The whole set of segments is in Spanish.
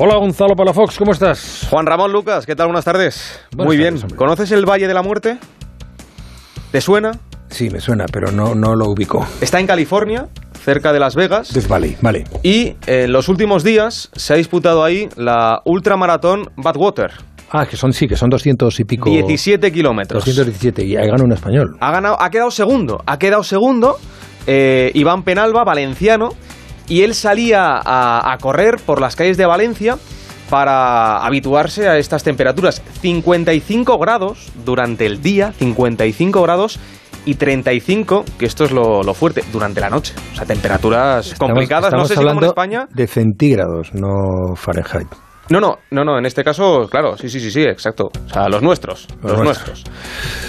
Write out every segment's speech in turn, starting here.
Hola Gonzalo Palafox, ¿cómo estás? Juan Ramón Lucas, ¿qué tal? Buenas tardes. Buenas Muy tardes, bien. hombre. ¿Conoces el Valle de la Muerte? ¿Te suena? Sí, me suena, pero no, no lo ubico. Está en California, cerca de Las Vegas. Death Valley, vale. Y en los últimos días se ha disputado ahí la ultramaratón Badwater. Ah, que son, sí, que son 200 y pico. 17 kilómetros. 217, y ahí gana un español. Ha, ganado, ha quedado segundo. Ha quedado segundo eh, Iván Penalba, valenciano. Y él salía a, a correr por las calles de Valencia para habituarse a estas temperaturas. 55 grados durante el día, 55 grados y 35, que esto es lo, lo fuerte, durante la noche. O sea, temperaturas Estamos- complicadas. No estamos sé si como en España. De centígrados, no Fahrenheit. No, no, no, no, en este caso, claro, sí, sí, sí, sí, exacto. O sea, los nuestros, los, Los nuestros.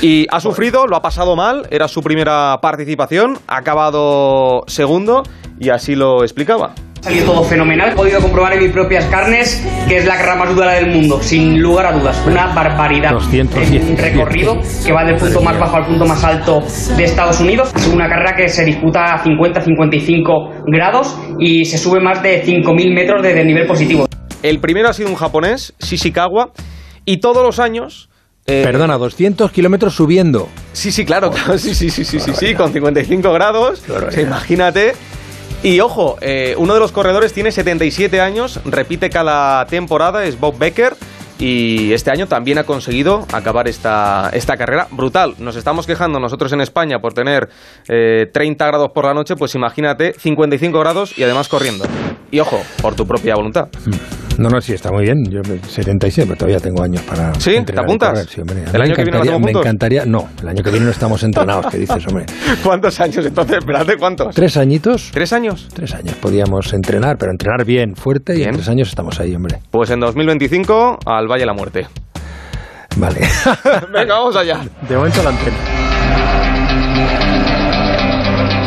Y ha sufrido, lo ha pasado mal, era su primera participación, ha acabado segundo y así lo explicaba. Salió todo fenomenal. He podido comprobar en mis propias carnes que es la carrera más dura del mundo, sin lugar a dudas. Una barbaridad. 217. Es un recorrido que va del punto más bajo al punto más alto de Estados Unidos. Es una carrera que se disputa a 50-55 grados y se sube más de 5.000 metros desde el nivel positivo. El primero ha sido un japonés, Shishikawa, y todos los años... eh, Perdona, 200 kilómetros subiendo. Sí, sí, claro, claro, sí, sí, sí, sí, sí, sí, con 55 grados, o sea, imagínate. Y ojo, eh, uno de los corredores tiene 77 años, repite cada temporada, es Bob Becker, y este año también ha conseguido acabar esta, esta carrera brutal. Nos estamos quejando nosotros en España por tener eh, 30 grados por la noche, pues imagínate 55 grados y además corriendo. Y ojo, por tu propia voluntad. No, no, sí, está muy bien. Yo 77, pero todavía tengo años para. ¿Sí? ¿Te apuntas? sí, hombre. ¿El me año que viene lo Me encantaría. No, el año que viene no estamos entrenados, ¿qué dices, hombre? ¿Cuántos años entonces? Espérate, ¿cuántos? ¿Tres añitos? ¿Tres años? Tres años podíamos entrenar, pero entrenar bien, fuerte, y en tres años estamos ahí, hombre. Pues en 2025 al Valle de la Muerte. Vale. Venga, vamos allá. De momento la antena.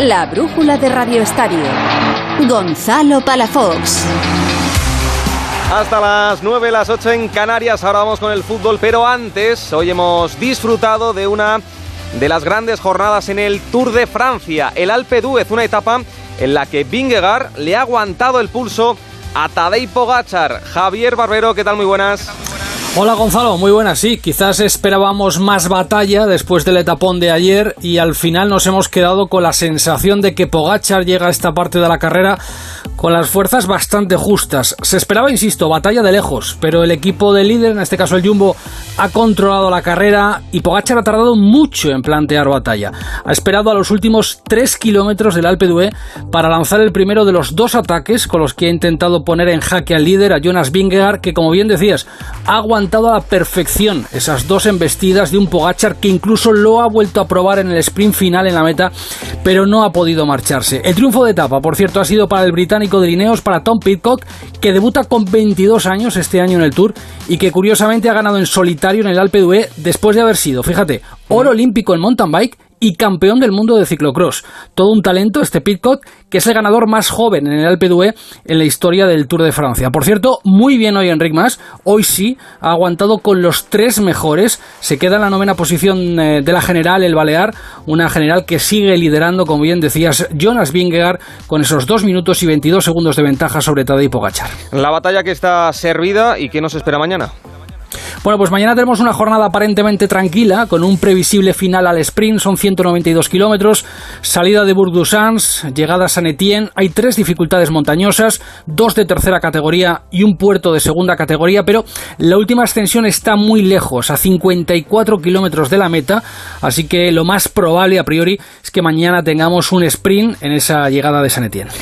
La brújula de Radio Estadio. Gonzalo Palafox. Hasta las 9, las 8 en Canarias. Ahora vamos con el fútbol, pero antes, hoy hemos disfrutado de una de las grandes jornadas en el Tour de Francia, el Alpe d'Huez, una etapa en la que Vingegaard le ha aguantado el pulso a Tadej Pogachar. Javier Barbero, ¿qué tal? Muy buenas. Hola Gonzalo, muy buenas. Sí, quizás esperábamos más batalla después del etapón de ayer y al final nos hemos quedado con la sensación de que Pogachar llega a esta parte de la carrera con las fuerzas bastante justas. Se esperaba, insisto, batalla de lejos, pero el equipo de líder, en este caso el Jumbo, ha controlado la carrera y Pogachar ha tardado mucho en plantear batalla. Ha esperado a los últimos 3 kilómetros del Alpe d'Huez para lanzar el primero de los dos ataques con los que ha intentado poner en jaque al líder, a Jonas Vingegaard, que como bien decías, ha aguantado a la perfección esas dos embestidas de un Pogachar que incluso lo ha vuelto a probar en el sprint final en la meta, pero no ha podido marcharse. El triunfo de etapa, por cierto, ha sido para el británico de Lineos, para Tom Pitcock, que debuta con 22 años este año en el Tour y que curiosamente ha ganado en solitario en el Alpe d'Huez después de haber sido, fíjate, oro olímpico en mountain bike y campeón del mundo de ciclocross. Todo un talento este Pitcock, que es el ganador más joven en el Alpe d'Huez en la historia del Tour de Francia. Por cierto, muy bien hoy Enric Mas, hoy sí, ha aguantado con los tres mejores, se queda en la novena posición eh, de la general, el Balear, una general que sigue liderando, como bien decías, Jonas Vingegaard, con esos 2 minutos y 22 segundos de ventaja sobre Tadej Pogacar. La batalla que está servida y que nos espera mañana. Bueno, pues mañana tenemos una jornada aparentemente tranquila, con un previsible final al sprint, son 192 kilómetros, salida de Bourg-du-Sens, llegada a San Etienne, hay tres dificultades montañosas, dos de tercera categoría y un puerto de segunda categoría, pero la última ascensión está muy lejos, a 54 kilómetros de la meta, así que lo más probable a priori es que mañana tengamos un sprint en esa llegada de San Etienne.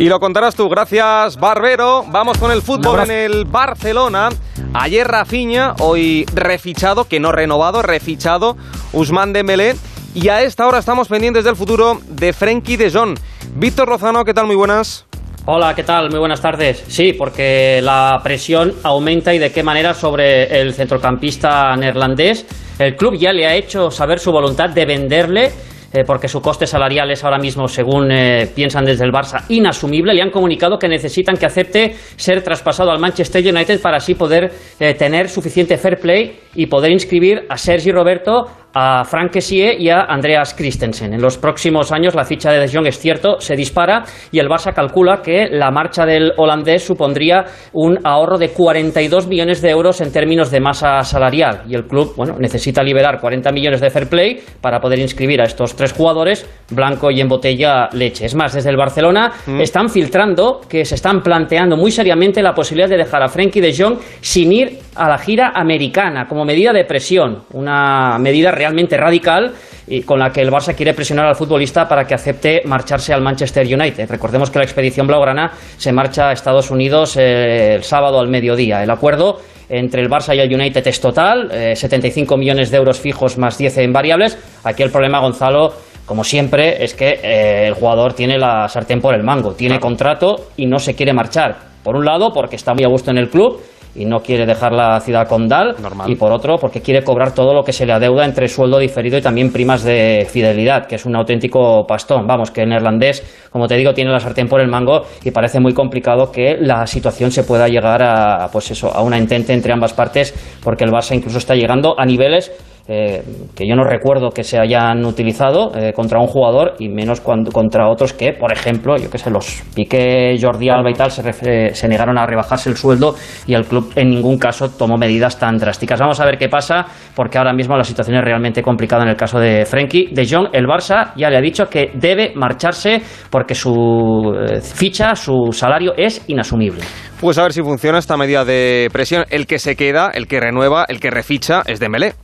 Y lo contarás tú. Gracias, Barbero. Vamos con el fútbol en el Barcelona. Ayer Rafinha, hoy refichado, que no renovado, refichado, Usman Dembélé. Y a esta hora estamos pendientes del futuro de Frenkie de Jong. Víctor Rozano, ¿qué tal? Muy buenas. Hola, ¿qué tal? Muy buenas tardes. Sí, porque la presión aumenta y de qué manera sobre el centrocampista neerlandés. El club ya le ha hecho saber su voluntad de venderle. Eh, porque su coste salarial es ahora mismo, según eh, piensan desde el Barça, inasumible. Le han comunicado que necesitan que acepte ser traspasado al Manchester United para así poder eh, tener suficiente fair play y poder inscribir a Sergi Roberto a Frank Kessie y a Andreas Christensen. En los próximos años la ficha de De Jong es cierto, se dispara y el Barça calcula que la marcha del holandés supondría un ahorro de 42 millones de euros en términos de masa salarial y el club bueno, necesita liberar 40 millones de fair play para poder inscribir a estos tres jugadores, blanco y en botella leche. Es más, desde el Barcelona mm. están filtrando que se están planteando muy seriamente la posibilidad de dejar a Frenkie de Jong sin ir a la gira americana como medida de presión, una medida realmente radical y con la que el Barça quiere presionar al futbolista para que acepte marcharse al Manchester United. Recordemos que la expedición blaugrana se marcha a Estados Unidos eh, el sábado al mediodía. El acuerdo entre el Barça y el United es total, 75 eh, millones de euros fijos más 10 en variables. Aquí el problema, Gonzalo, como siempre, es que eh, el jugador tiene la sartén por el mango, tiene contrato y no se quiere marchar. Por un lado, porque está muy a gusto en el club y no quiere dejar la ciudad condal y por otro porque quiere cobrar todo lo que se le adeuda entre sueldo diferido y también primas de fidelidad, que es un auténtico pastón. Vamos, que el neerlandés, como te digo, tiene la sartén por el mango y parece muy complicado que la situación se pueda llegar a pues eso, a una entente entre ambas partes porque el Barça incluso está llegando a niveles eh, que yo no recuerdo que se hayan utilizado eh, contra un jugador y menos cuando, contra otros que, por ejemplo, yo que sé, los Piqué, Jordi Alba y tal se, se, negaron a rebajarse el sueldo y el club en ningún caso tomó medidas tan drásticas. Vamos a ver qué pasa porque ahora mismo la situación es realmente complicada en el caso de Frenkie. De Jong, el Barça ya le ha dicho que debe marcharse porque su eh, ficha, su salario es inasumible. Pues a ver si funciona esta medida de presión. El que se queda, el que renueva, el que reficha es Dembélé.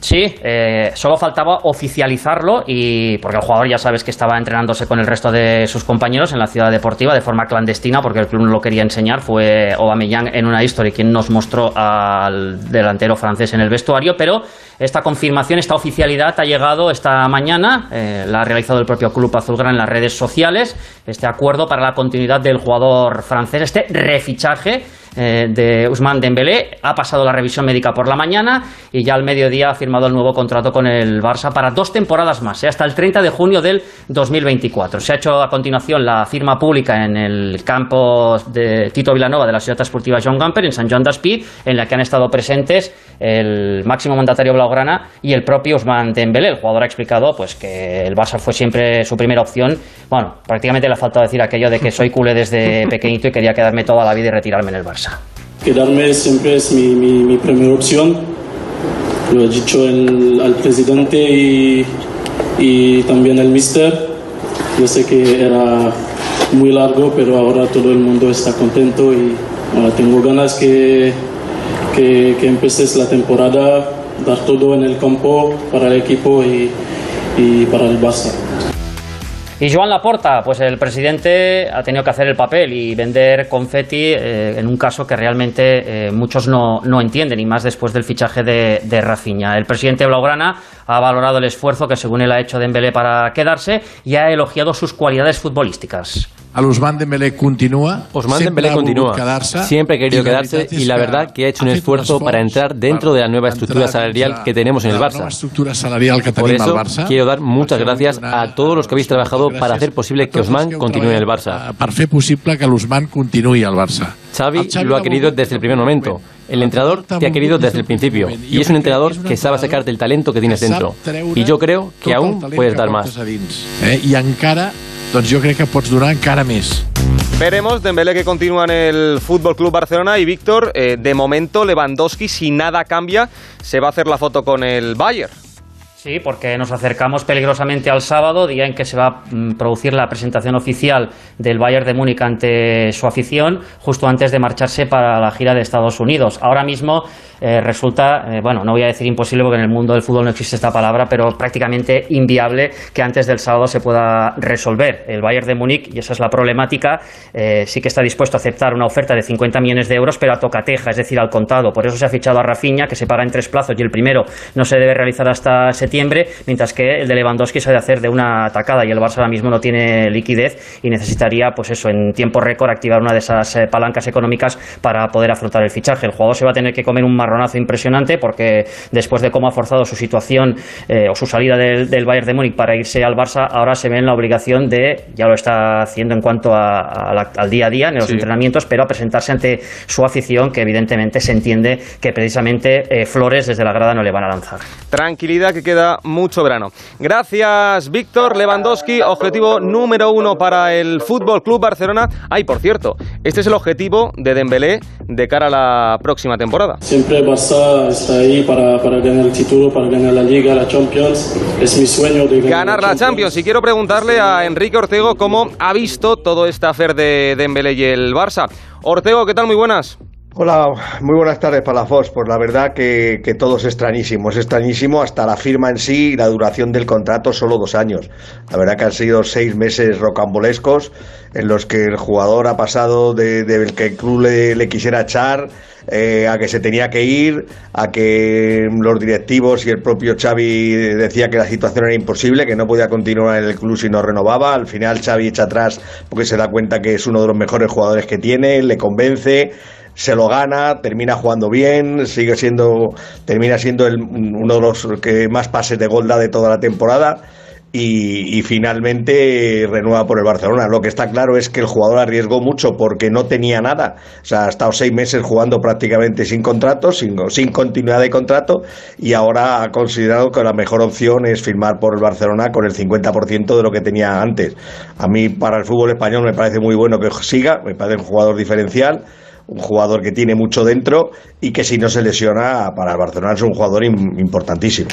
Sí, eh, solo faltaba oficializarlo y porque el jugador ya sabes que estaba entrenándose con el resto de sus compañeros en la ciudad deportiva de forma clandestina porque el club no lo quería enseñar. Fue Aubameyang en una historia quien nos mostró al delantero francés en el vestuario, pero esta confirmación, esta oficialidad ha llegado esta mañana, eh, la ha realizado el propio club azulgrana en las redes sociales, este acuerdo para la continuidad del jugador francés, este refichaje eh, de Usman Dembélé. Ha pasado la revisión médica por la mañana y ya al mediodía ha firmado el nuevo contrato con el Barça para dos temporadas más, eh, hasta el 30 de junio del 2024. Se ha hecho a continuación la firma pública en el campo de Tito Vilanova de la Ciudad Esportiva John Gamper en San Joan d'Espí, en la que han estado presentes el máximo mandatario blaugrana y el propio Usman Dembélé. El jugador ha explicado pues que el Barça fue siempre su primera opción. Bueno, prácticamente le ha faltado decir aquello de que soy culé desde pequeñito y quería quedarme toda la vida y retirarme en el Barça. Quedarme siempre es mi, primera opción. Lo he dicho al presidente y, también al mister. Yo sé que era muy largo, pero ahora todo el mundo está contento y tengo ganas que, que, que empeces la temporada, dar todo en el campo para el equipo y, y para el Barça. Y Joan Laporta, pues el presidente ha tenido que hacer el papel y vender confeti eh, en un caso que realmente eh, muchos no, no, entienden, y más después del fichaje de, de Rafinha. El presidente Blaugrana ha valorado el esfuerzo que según él ha hecho Dembélé para quedarse y ha elogiado sus cualidades futbolísticas. Al Usman Dembélé continúa. Osman Dembélé continúa. Siempre ha querido quedarse y la verdad que ha hecho un esfuerzo para entrar dentro de la nueva estructura salarial que tenemos en el Barça. Por eso quiero dar muchas gracias a todos los que habéis trabajado para hacer posible que Osman continúe en el Barça. Para hacer posible que l'Usman continúe al Barça. Xavi lo ha querido desde el primer momento. El entrenador te ha querido desde el principio y es un entrenador que sabe sacarte el talento que tienes dentro. Y yo creo que aún puedes dar más. Eh? Y encara doncs jo crec que pots donar encara més. Veremos, Dembélé que continúa en el Fútbol Club Barcelona y Víctor, eh, de momento Lewandowski, si nada cambia, se va a hacer la foto con el Bayern. Sí, porque nos acercamos peligrosamente al sábado, día en que se va a mm, producir la presentación oficial del Bayern de Múnich ante su afición, justo antes de marcharse para la gira de Estados Unidos. Ahora mismo eh, resulta, eh, bueno, no voy a decir imposible porque en el mundo del fútbol no existe esta palabra, pero prácticamente inviable que antes del sábado se pueda resolver. El Bayern de Múnich, y esa es la problemática, eh, sí que está dispuesto a aceptar una oferta de 50 millones de euros, pero a tocateja, es decir, al contado. Por eso se ha fichado a Rafinha, que se para en tres plazos y el primero no se debe realizar hasta mientras que el de Lewandowski se ha de hacer de una atacada y el Barça ahora mismo no tiene liquidez y necesitaría, pues eso, en tiempo récord activar una de esas palancas económicas para poder afrontar el fichaje. El jugador se va a tener que comer un marronazo impresionante porque después de cómo ha forzado su situación eh, o su salida del, Bayern de Múnich para irse al Barça, ahora se ve en la obligación de, ya lo está haciendo en cuanto al día a día en los entrenamientos, pero a presentarse ante su afición que evidentemente se entiende que precisamente eh, flores desde la grada no le van a lanzar. Tranquilidad que queda queda mucho verano. Gracias, Víctor Lewandowski, objetivo número uno para el Fútbol Club Barcelona. Ay, por cierto, este es el objetivo de Dembélé de cara a la próxima temporada. Siempre Barça está ahí para, para ganar el título, para ganar la Liga, la Champions. Es mi sueño de ganar, la, Champions. Y quiero preguntarle a Enrique Ortego cómo ha visto todo este afer de Dembélé y el Barça. Ortego, ¿qué tal? Muy buenas. Hola, muy buenas tardes para la Fox. Pues la verdad que, que, todo es extrañísimo, es extrañísimo hasta la firma en sí y la duración del contrato, solo dos años. La verdad que han sido seis meses rocambolescos en los que el jugador ha pasado de, que el club le, quisiera echar eh, a que se tenía que ir, a que los directivos y el propio Xavi decía que la situación era imposible, que no podía continuar en el club si no renovaba. Al final Xavi echa atrás porque se da cuenta que es uno de los mejores jugadores que tiene, le convence se lo gana, termina jugando bien, sigue siendo, termina siendo el, uno de los que más pases de gol da de toda la temporada. Y, finalmente renueva por el Barcelona. Lo que está claro es que el jugador arriesgó mucho porque no tenía nada. O sea, ha estado seis meses jugando prácticamente sin contrato, sin, sin continuidad de contrato, y ahora ha considerado que la mejor opción es firmar por el Barcelona con el 50% de lo que tenía antes. A mí, para el fútbol español, me parece muy bueno que siga, me parece un jugador diferencial un jugador que tiene mucho dentro y que si no se lesiona para el Barcelona es un jugador importantísimo.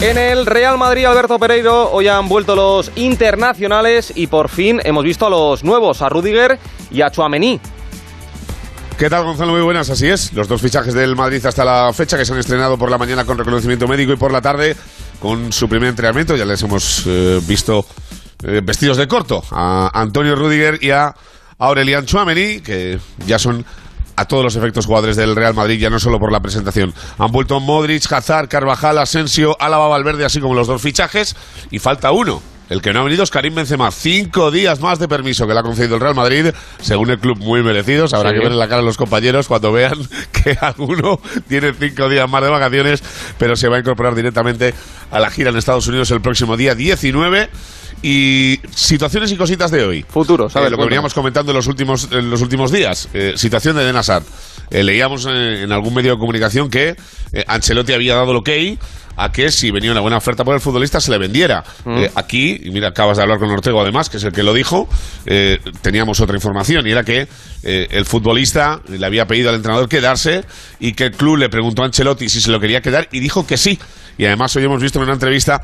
En el Real Madrid, Alberto Pereiro, hoy han vuelto los internacionales y por fin hemos visto a los nuevos, a Rudiger y a Chuamení. ¿Qué tal, Gonzalo? Muy buenas, así es. Los dos fichajes del Madrid hasta la fecha que se han estrenado por la mañana con reconocimiento médico y por la tarde con su primer entrenamiento. Ya les hemos eh, visto eh, vestidos de corto a Antonio Rudiger y a Aurelian Chouameni, que ya son a todos los efectos jugadores del Real Madrid, ya no solo por la presentación. Han vuelto Modric, Hazard, Carvajal, Asensio, Álava, Valverde, así como los dos fichajes, y falta uno. El que no ha venido es Karim Benzema. Cinco días más de permiso que le ha concedido el Real Madrid, según el club muy merecidos. Habrá que ver en la cara a los compañeros cuando vean que alguno tiene cinco días más de vacaciones, pero se va a incorporar directamente a la gira en Estados Unidos el próximo día 19. Y situaciones y cositas de hoy. Futuro, ¿sabes? Eh, lo que veníamos comentando en los últimos, en los últimos días. Eh, situación de Den eh, leíamos en, algún medio de comunicación que Ancelotti había dado el ok a que si venía una buena oferta por el futbolista se le vendiera. Mm. aquí, y mira, acabas de hablar con Ortego además, que es el que lo dijo, teníamos otra información y era que el futbolista le había pedido al entrenador quedarse y que el club le preguntó a Ancelotti si se lo quería quedar y dijo que sí. Y además hoy hemos visto en una entrevista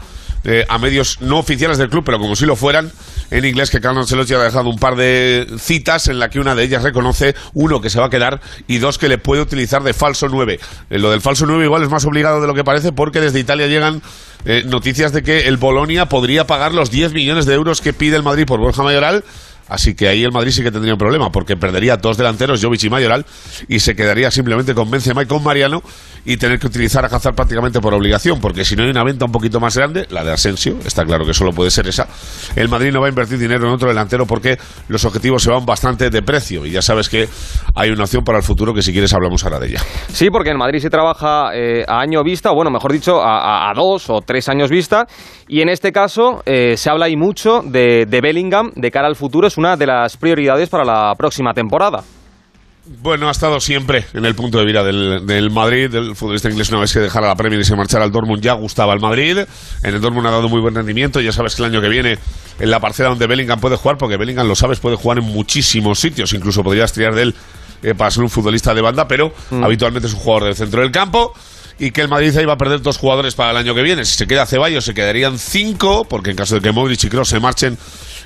a medios no oficiales del club, pero como si lo fueran, en inglés que Carlos Ancelotti ha dejado un par de citas en la que una de ellas reconoce, uno, que se va a quedar y dos, que le puede utilizar de falso 9. Eh, lo del falso 9 igual es más obligado de lo que parece porque desde Italia llegan eh, noticias de que el Bolonia podría pagar los 10 millones de euros que pide el Madrid por Borja Mayoral Así que ahí el Madrid sí que tendría un problema, porque perdería dos delanteros, Jovic y Mayoral, y se quedaría simplemente con Benzema y con Mariano, y tener que utilizar a Hazard prácticamente por obligación, porque si no hay una venta un poquito más grande, la de Asensio, está claro que solo puede ser esa, el Madrid no va a invertir dinero en otro delantero porque los objetivos se van bastante de precio, y ya sabes que hay una opción para el futuro que si quieres hablamos ahora de ella. Sí, porque en Madrid se trabaja eh, a año vista, o bueno, mejor dicho, a, dos o tres años vista, y en este caso eh, se habla ahí mucho de, de Bellingham de cara al futuro, es una de las prioridades para la próxima temporada. Bueno, ha estado siempre en el punto de vida del, Madrid. El futbolista inglés, una vez que dejara la Premier y se marchara al Dortmund, ya gustaba el Madrid. En el Dortmund ha dado muy buen rendimiento. Ya sabes que el año que viene, en la parcela donde Bellingham puede jugar, porque Bellingham, lo sabes, puede jugar en muchísimos sitios. Incluso podrías tirar de él eh, para ser un futbolista de banda, pero mm. habitualmente es un jugador del centro del campo y que el Madrid iba a perder dos jugadores para el año que viene. Si se queda Ceballos, se quedarían cinco, porque en caso de que Modric y Kroos se marchen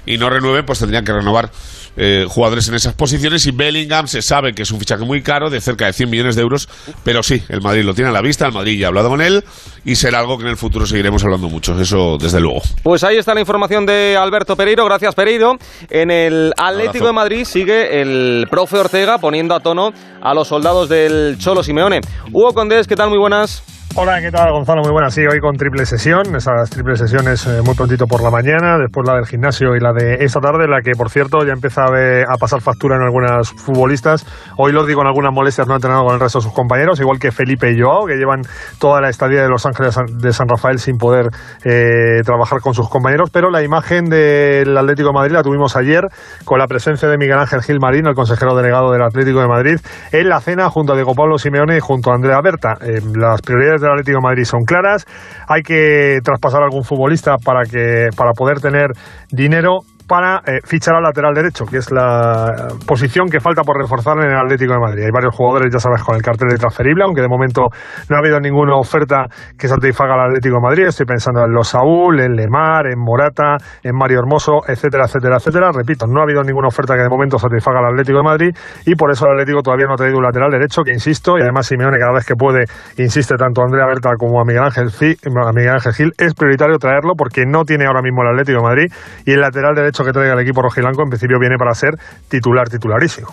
y no renueven, pues tendrían que renovar eh, jugadores en esas posiciones y Bellingham se sabe que es un fichaje muy caro, de cerca de 100 millones de euros, pero sí, el Madrid lo tiene a la vista, el Madrid ya ha hablado con él y será algo que en el futuro seguiremos hablando mucho, eso desde luego. Pues ahí está la información de Alberto Pereiro, gracias Pereiro. En el Atlético de Madrid sigue el profe Ortega poniendo a tono a los soldados del Cholo Simeone. Hugo Condés, ¿qué tal? Muy buenas. Hola, ¿qué tal Gonzalo? Muy buenas. Sí, hoy con triple sesión, esas triple sesiones eh, muy prontito por la mañana, después la del gimnasio y la de esta tarde, la que por cierto ya empieza a, pasar factura en algunas futbolistas. Hoy los digo con algunas molestias, no han entrenado con el resto de sus compañeros, igual que Felipe y Joao, que llevan toda la estadía de Los Ángeles de San Rafael sin poder eh, trabajar con sus compañeros, pero la imagen del Atlético de Madrid la tuvimos ayer con la presencia de Miguel Ángel Gil Marín, el consejero delegado del Atlético de Madrid, en la cena junto a Diego Pablo Simeone y junto a Andrea Berta. Eh, las prioridades prioridades del Atlético de Madrid son claras. Hay que traspasar a algún futbolista para que para poder tener dinero para eh, fichar al lateral derecho, que es la posición que falta por reforzar en el Atlético de Madrid. Hay varios jugadores, ya sabes, con el cartel de transferible, aunque de momento no ha habido ninguna oferta que satisfaga al Atlético de Madrid. Estoy pensando en los Saúl, en Lemar, en Morata, en Mario Hermoso, etcétera, etcétera, etcétera. Repito, no ha habido ninguna oferta que de momento satisfaga al Atlético de Madrid y por eso el Atlético todavía no ha traído un lateral derecho, que insisto, y además Simeone cada vez que puede insiste tanto a Andrea Berta como a Miguel Ángel, a Miguel Ángel Gil, es prioritario traerlo porque no tiene ahora mismo el Atlético de Madrid y el lateral derecho que traiga el equipo rojilanco en principio viene para ser titular titularísimo.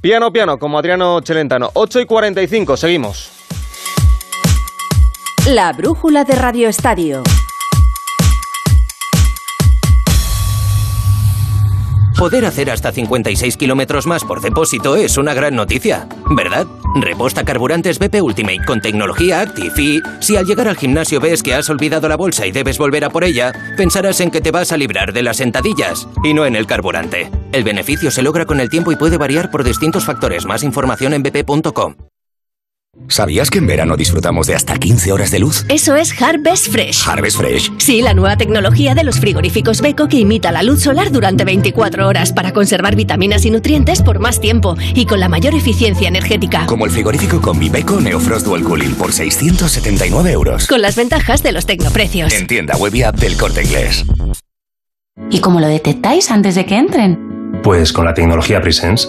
Piano, piano, como Adriano Celentano. 8 y 45, seguimos. La brújula de Radio Estadio. Poder hacer hasta 56 kilómetros más por depósito es una gran noticia, ¿verdad? Reposta carburantes BP Ultimate con tecnología Active y si al llegar al gimnasio ves que has olvidado la bolsa y debes volver a por ella, pensarás en que te vas a librar de las sentadillas y no en el carburante. El beneficio se logra con el tiempo y puede variar por distintos factores. Más información en bp.com. ¿Sabías que en verano disfrutamos de hasta 15 horas de luz? Eso es Harvest Fresh. ¿Harvest Fresh? Sí, la nueva tecnología de los frigoríficos Beko que imita la luz solar durante 24 horas para conservar vitaminas y nutrientes por más tiempo y con la mayor eficiencia energética. Como el frigorífico con mi Beko Neofrost Dual Cooling por 679 euros. Con las ventajas de los tecnoprecios. En tienda web y app del Corte Inglés. ¿Y cómo lo detectáis antes de que entren? Pues con la tecnología Presence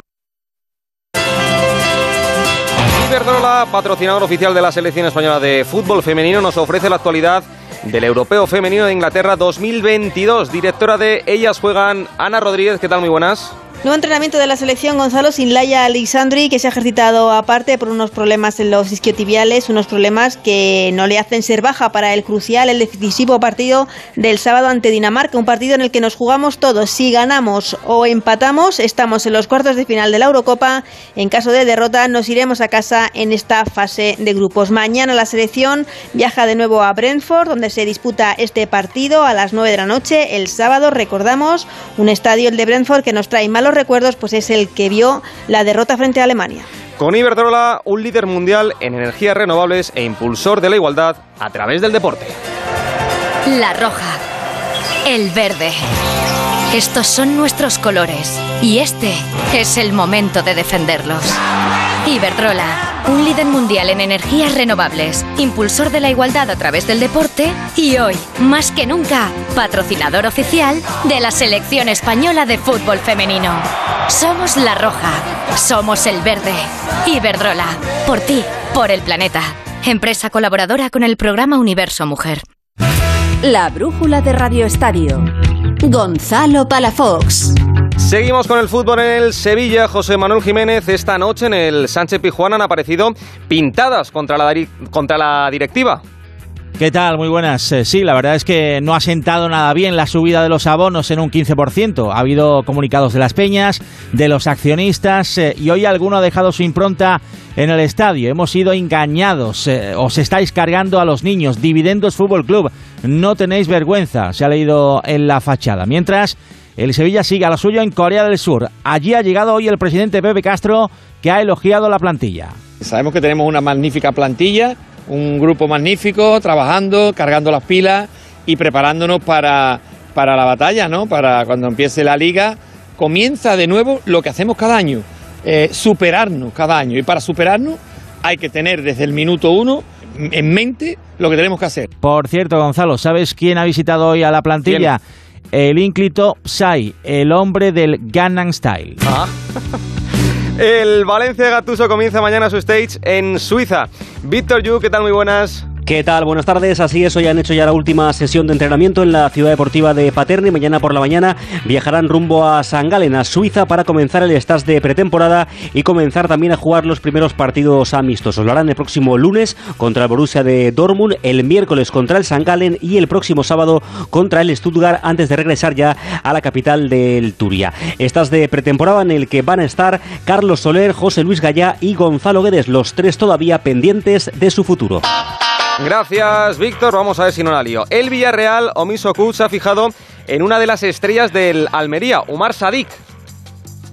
Iberdrola, patrocinador oficial de la selección española de fútbol femenino, nos ofrece la actualidad del Europeo Femenino de Inglaterra 2022. Directora de Ellas Juegan, Ana Rodríguez, ¿qué tal? Muy buenas. Nuevo entrenamiento de la selección Gonzalo sin Laia Alexandri, que se ha ejercitado aparte por unos problemas en los isquiotibiales, unos problemas que no le hacen ser baja para el crucial, el decisivo partido del sábado ante Dinamarca, un partido en el que nos jugamos todos. Si ganamos o empatamos, estamos en los cuartos de final de la Eurocopa. En caso de derrota, nos iremos a casa en esta fase de grupos. Mañana la selección viaja de nuevo a Brentford, donde se disputa este partido a las 9 de la noche. El sábado, recordamos, un estadio, el de Brentford, que nos trae malos recuerdos, pues es el que vio la derrota frente a Alemania. Con Iberdrola, un líder mundial en energías renovables e impulsor de la igualdad a través del deporte. La roja, el verde. Estos son nuestros colores y este es el momento de defenderlos. Iberdrola, un líder mundial en energías renovables, impulsor de la igualdad a través del deporte y hoy, más que nunca, patrocinador oficial de la selección española de fútbol femenino. Somos la roja, somos el verde. Iberdrola, por ti, por el planeta. Empresa colaboradora con el programa Universo Mujer. La brújula de Radio Estadio. Gonzalo Palafox. Seguimos con el fútbol en el Sevilla. José Manuel Jiménez, esta noche en el Sánchez Pijuán han aparecido pintadas contra la, contra la directiva. ¿Qué tal? Muy buenas. Eh, sí, la verdad es que no ha sentado nada bien la subida de los abonos en un 15%. Ha habido comunicados de las peñas, de los accionistas eh, y hoy alguno ha dejado su impronta en el estadio. Hemos sido engañados. Eh, os estáis cargando a los niños. Dividendos Fútbol Club. No tenéis vergüenza. Se ha leído en la fachada. Mientras el Sevilla sigue a la suya en Corea del Sur. Allí ha llegado hoy el presidente Pepe Castro, que ha elogiado la plantilla. Sabemos que tenemos una magnífica plantilla, un grupo magnífico, trabajando, cargando las pilas y preparándonos para, para la batalla, ¿no? Para cuando empiece la liga, comienza de nuevo lo que hacemos cada año, eh, superarnos cada año. Y para superarnos hay que tener desde el minuto uno en mente lo que tenemos que hacer. Por cierto, Gonzalo, ¿sabes quién ha visitado hoy a la plantilla? el ínclito Psy, el hombre del Gangnam Style. Ah. El Valencia Gatuso comienza mañana su stage en Suiza. Víctor Yu, ¿qué tal? Muy buenas. ¿Qué tal? Buenas tardes. Así es, hoy han hecho ya la última sesión de entrenamiento en la ciudad deportiva de Paterna y mañana por la mañana viajarán rumbo a San Galen, a Suiza, para comenzar el stage de pretemporada y comenzar también a jugar los primeros partidos amistosos. Lo harán el próximo lunes contra el Borussia de Dortmund, el miércoles contra el San Galen y el próximo sábado contra el Stuttgart antes de regresar ya a la capital del Turia. Estas de pretemporada en el que van a estar Carlos Soler, José Luis Gallá y Gonzalo Guedes, los tres todavía pendientes de su futuro. Gracias, Víctor. Vamos a ver si no la lío. El Villarreal, Omiso Kut, se ha fijado en una de las estrellas del Almería, Umar Sadik.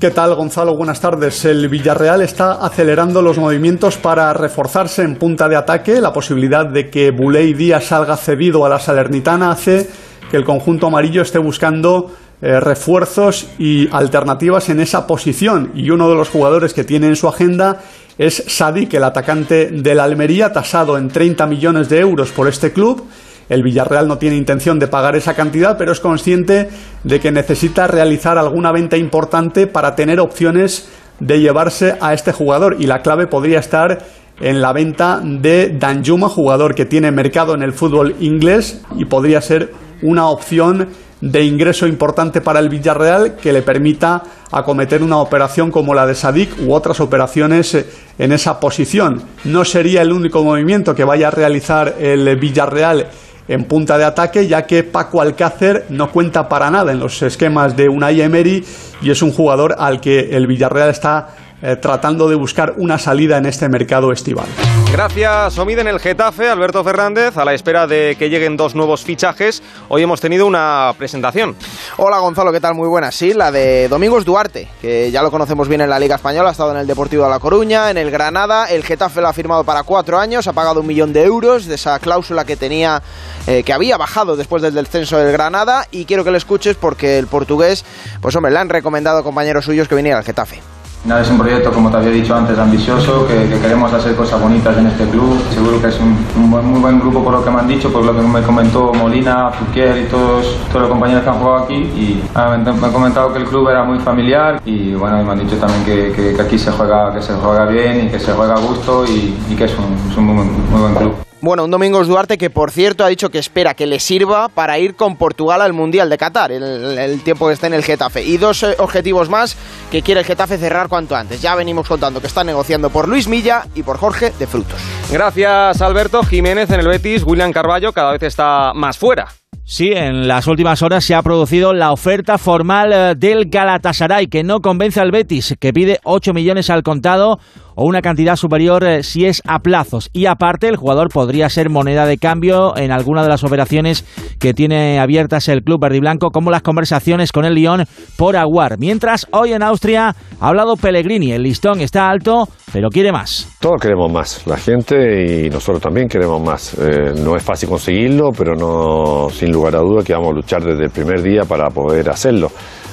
¿Qué tal, Gonzalo? Buenas tardes. El Villarreal está acelerando los movimientos para reforzarse en punta de ataque. La posibilidad de que Buley Díaz salga cedido a la Salernitana hace que el conjunto amarillo esté buscando eh, refuerzos y alternativas en esa posición. Y uno de los jugadores que tiene en su agenda es Sadik, el atacante del Almería, tasado en 30 millones de euros por este club. El Villarreal no tiene intención de pagar esa cantidad, pero es consciente de que necesita realizar alguna venta importante para tener opciones de llevarse a este jugador. Y la clave podría estar en la venta de Danjuma, jugador que tiene mercado en el fútbol inglés y podría ser una opción de ingreso importante para el Villarreal que le permita acometer una operación como la de Sadik u otras operaciones eh, en esa posición. No sería el único movimiento que vaya a realizar el Villarreal en punta de ataque, ya que Paco Alcácer no cuenta para nada en los esquemas de Unai Emery y es un jugador al que el Villarreal está eh, tratando de buscar una salida en este mercado estival. Gracias, Omid, en el Getafe, Alberto Fernández, a la espera de que lleguen dos nuevos fichajes. Hoy hemos tenido una presentación. Hola Gonzalo, ¿qué tal? Muy buena. Sí, la de Domingos Duarte, que ya lo conocemos bien en la Liga Española, ha estado en el Deportivo de La Coruña, en el Granada. El Getafe lo ha firmado para cuatro años, ha pagado un millón de euros de esa cláusula que tenía, eh, que había bajado después del descenso del Granada. Y quiero que lo escuches porque el portugués, pues hombre, le han recomendado a compañeros suyos que viniera al Getafe. Es un proyecto, como te había dicho antes, ambicioso, que, queremos hacer cosas bonitas en este club. Seguro que es un, muy buen grupo por lo que me han dicho, por lo que me comentó Molina, Fuquier y todos, los compañeros que han jugado aquí. Y me, han comentado que el club era muy familiar y bueno, me han dicho también que, aquí se juega, que se juega bien y que se juega a gusto y, que es un, muy buen club. Bueno, un Domingos Duarte que por cierto ha dicho que espera que le sirva para ir con Portugal al Mundial de Qatar, el, tiempo que esté en el Getafe. Y dos eh, objetivos más que quiere el Getafe cerrar cuanto antes. Ya venimos contando que está negociando por Luis Milla y por Jorge de Frutos. Gracias Alberto Jiménez en el Betis, William Carballo cada vez está más fuera. Sí, en las últimas horas se ha producido la oferta formal eh, del Galatasaray, que no convence al Betis, que pide 8 millones al contado o una cantidad superior eh, si es a plazos. Y aparte, el jugador podría ser moneda de cambio en alguna de las operaciones que tiene abiertas el club verde y blanco, como las conversaciones con el Lyon por Aguar. Mientras, hoy en Austria ha hablado Pellegrini. El listón está alto, pero quiere más. Todos queremos más, la gente y nosotros también queremos más. Eh, no es fácil conseguirlo, pero no sin lugar a duda que vamos a luchar desde el primer día para poder hacerlo.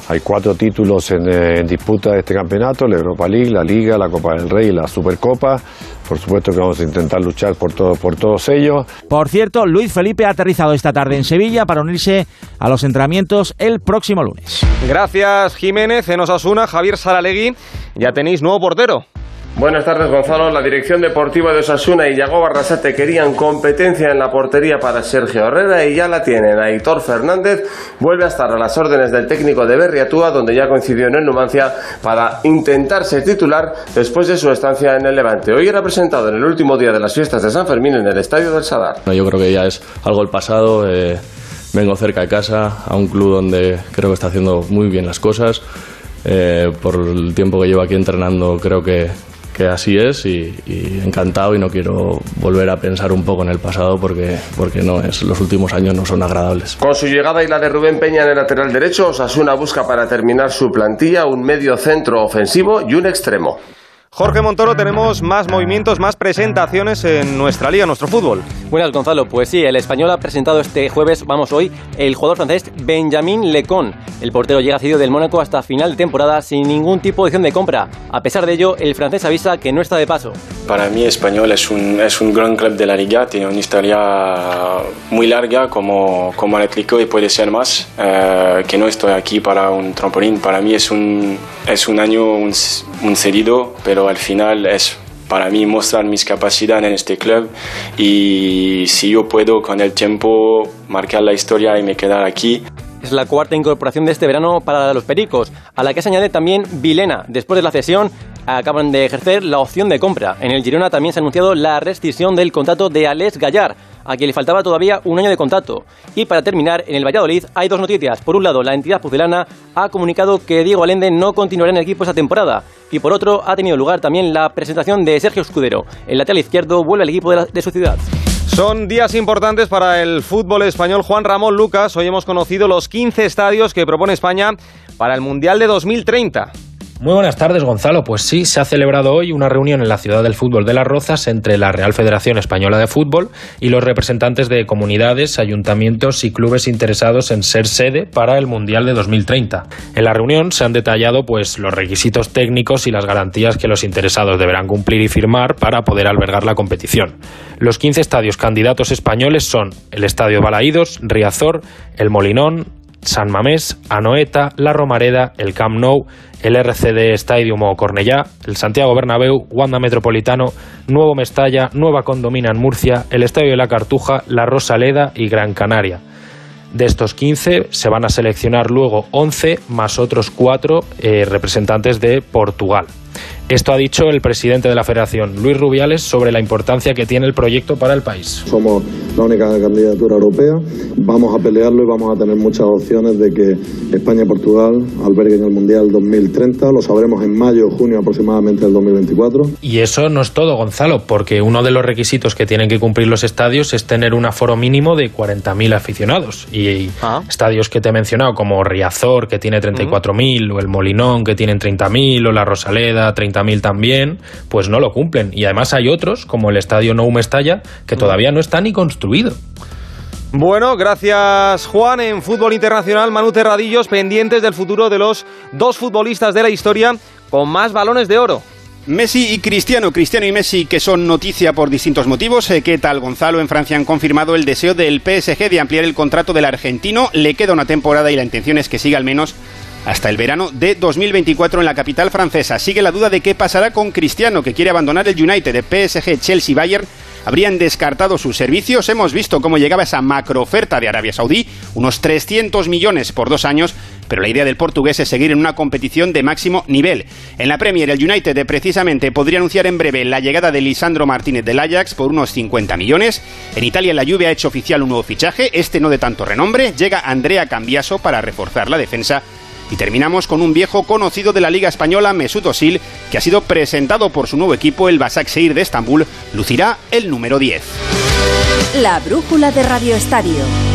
Hay cuatro títulos en, eh, en, disputa de este campeonato, la Europa League, la Liga, la Copa del Rey y la Supercopa. Por supuesto que vamos a intentar luchar por, todo, por todos ellos. Por cierto, Luis Felipe ha aterrizado esta tarde en Sevilla para unirse a los entrenamientos el próximo lunes. Gracias Jiménez, en Osasuna, Javier Saralegui. Ya tenéis nuevo portero. Buenas tardes, Gonzalo. La dirección deportiva de Osasuna y Yago Barrasate querían competencia en la portería para Sergio Herrera y ya la tienen. Aitor Fernández vuelve a estar a las órdenes del técnico de Berriatúa, donde ya coincidió en el Numancia para intentar ser titular después de su estancia en el Levante. Hoy era presentado en el último día de las fiestas de San Fermín en el Estadio del Sadar. Yo creo que ya es algo del pasado. Eh, vengo cerca de casa, a un club donde creo que está haciendo muy bien las cosas. Eh, por el tiempo que llevo aquí entrenando, creo que, que así es y, encantado y no quiero volver a pensar un poco en el pasado porque, porque no es, los últimos años no son agradables. Con su llegada y la de Rubén Peña en el lateral derecho, Osasuna busca para terminar su plantilla un medio centro ofensivo y un extremo. Jorge Montoro, tenemos más movimientos, más presentaciones en nuestra liga, nuestro fútbol. Buenas, Gonzalo. Pues sí, el español ha presentado este jueves, vamos hoy, el jugador francés Benjamin Lecon. El portero llega cedido del Mónaco hasta final de temporada sin ningún tipo de opción de compra. A pesar de ello, el francés avisa que no está de paso. Para mí, Español es un, es un gran club de la liga, tiene una historia muy larga como, como Atlético y puede ser más. Eh, que no estoy aquí para un trampolín. Para mí es un, es un año, un, un cedido, pero al final es para mí mostrar mis capacidades en este club y si yo puedo con el tiempo marcar la historia y me quedar aquí. Es la cuarta incorporación de este verano para los Pericos, a la que se añade también Vilena. Después de la cesión, acaban de ejercer la opción de compra. En el Girona también se ha anunciado la rescisión del contrato de Alex Gallar, a quien le faltaba todavía un año de contrato. Y para terminar, en el Valladolid hay dos noticias. Por un lado, la entidad pucelana ha comunicado que Diego Alende no continuará en el equipo esta temporada. Y por otro, ha tenido lugar también la presentación de Sergio Escudero. El lateral izquierdo vuelve al equipo de, de su ciudad. Son días importantes para el fútbol español. Juan Ramón Lucas, hoy hemos conocido los 15 estadios que propone España para el Mundial de 2030. Muy buenas tardes, Gonzalo. Pues sí, se ha celebrado hoy una reunión en la ciudad del fútbol de Las Rozas entre la Real Federación Española de Fútbol y los representantes de comunidades, ayuntamientos y clubes interesados en ser sede para el Mundial de 2030. En la reunión se han detallado pues los requisitos técnicos y las garantías que los interesados deberán cumplir y firmar para poder albergar la competición. Los 15 estadios candidatos españoles son el Estadio Balaídos, Riazor, El Molinón, San Mamés, Anoeta, La Romareda, el Camp Nou, el RCD Stadium o Cornellá, el Santiago Bernabéu, Wanda Metropolitano, Nuevo Mestalla, Nueva Condomina en Murcia, el Estadio de la Cartuja, La Rosaleda y Gran Canaria. De estos 15 se van a seleccionar luego 11 más otros 4 eh, representantes de Portugal. Esto ha dicho el presidente de la federación, Luis Rubiales, sobre la importancia que tiene el proyecto para el país. Somos la única candidatura europea, vamos a pelearlo y vamos a tener muchas opciones de que España y Portugal alberguen el Mundial 2030, lo sabremos en mayo o junio aproximadamente del 2024. Y eso no es todo, Gonzalo, porque uno de los requisitos que tienen que cumplir los estadios es tener un aforo mínimo de 40.000 aficionados. Y ah. estadios que te he mencionado, como Riazor, que tiene 34.000, o el Molinón, que tiene 30.000, o la Rosaleda, 30 mil también, pues no lo cumplen. Y además hay otros, como el Estadio Nou Mestalla, que todavía no está ni construido. Bueno, gracias Juan. En fútbol internacional, Manu Terradillos, pendientes del futuro de los dos futbolistas de la historia con más balones de oro. Messi y Cristiano, Cristiano y Messi que son noticia por distintos motivos. Eh, ¿Qué tal Gonzalo? En Francia han confirmado el deseo del PSG de ampliar el contrato del argentino. Le queda una temporada y la intención es que siga al menos hasta el verano de 2024 en la capital francesa. Sigue la duda de qué pasará con Cristiano, que quiere abandonar el United de PSG, Chelsea, Bayern. Habrían descartado sus servicios. Hemos visto cómo llegaba esa macrooferta de Arabia Saudí, unos 300 millones por dos años, pero la idea del portugués es seguir en una competición de máximo nivel. En la Premier, el United precisamente podría anunciar en breve la llegada de Lisandro Martínez del Ajax por unos 50 millones. En Italia, la Juve ha hecho oficial un nuevo fichaje, este no de tanto renombre. Llega Andrea Cambiaso para reforzar la defensa y terminamos con un viejo conocido de la Liga Española, Mesut Özil, que ha sido presentado por su nuevo equipo, el Basaksehir de Estambul, lucirá el número 10. La brújula de Radio Estadio.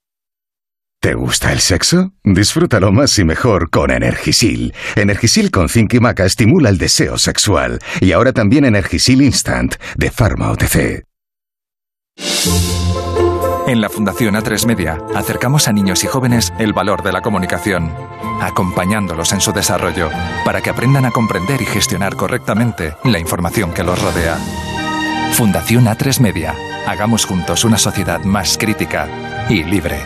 ¿Te gusta el sexo? Disfrútalo más y mejor con Energisil. Energisil con zinc y maca estimula el deseo sexual. Y ahora también Energisil Instant de Pharma OTC. En la Fundación A3 Media acercamos a niños y jóvenes el valor de la comunicación, acompañándolos en su desarrollo para que aprendan a comprender y gestionar correctamente la información que los rodea. Fundación A3 Media. Hagamos juntos una sociedad más crítica y libre.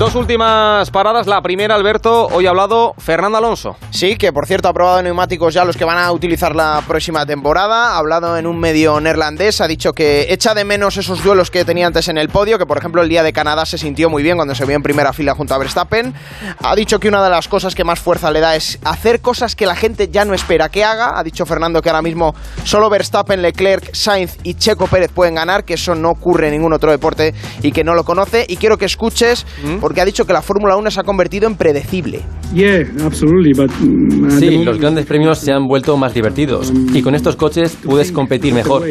Dos últimas paradas. La primera, Alberto, hoy ha hablado Fernando Alonso. Sí, que por cierto ha probado neumáticos ya los que van a utilizar la próxima temporada. Ha hablado en un medio neerlandés, ha dicho que echa de menos esos duelos que tenía antes en el podio, que por ejemplo el día de Canadá se sintió muy bien cuando se vio en primera fila junto a Verstappen. Ha dicho que una de las cosas que más fuerza le da es hacer cosas que la gente ya no espera que haga. Ha dicho Fernando que ahora mismo solo Verstappen, Leclerc, Sainz y Checo Pérez pueden ganar, que eso no ocurre en ningún otro deporte y que no lo conoce. Y quiero que escuches... ¿Mm? Porque ha dicho que la Fórmula 1 se ha convertido en predecible. Mm, sí, los grandes premios se han vuelto más divertidos y con estos coches puedes competir mejor,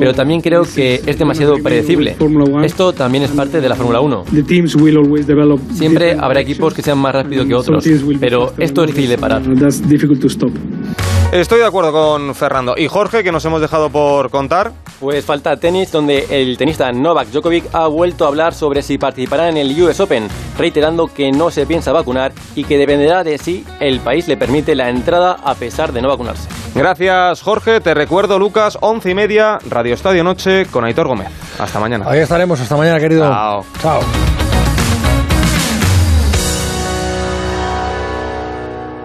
pero también creo que es demasiado predecible. Esto también es parte de la Fórmula 1. Siempre habrá equipos que sean más rápidos que otros, pero esto es difícil de parar. Estoy de acuerdo con Fernando. ¿Y Jorge, que nos hemos dejado por contar? Pues falta tenis, donde el tenista Novak Djokovic ha vuelto a hablar sobre si participará en el US Open, reiterando que no se piensa vacunar y que dependerá de si el país le permite la entrada a pesar de no vacunarse. Gracias, Jorge. Te recuerdo, Lucas, once y media, Radio Estadio Noche con Aitor Gómez. Hasta mañana. Ahí estaremos. Hasta mañana, querido. Chao. Chao.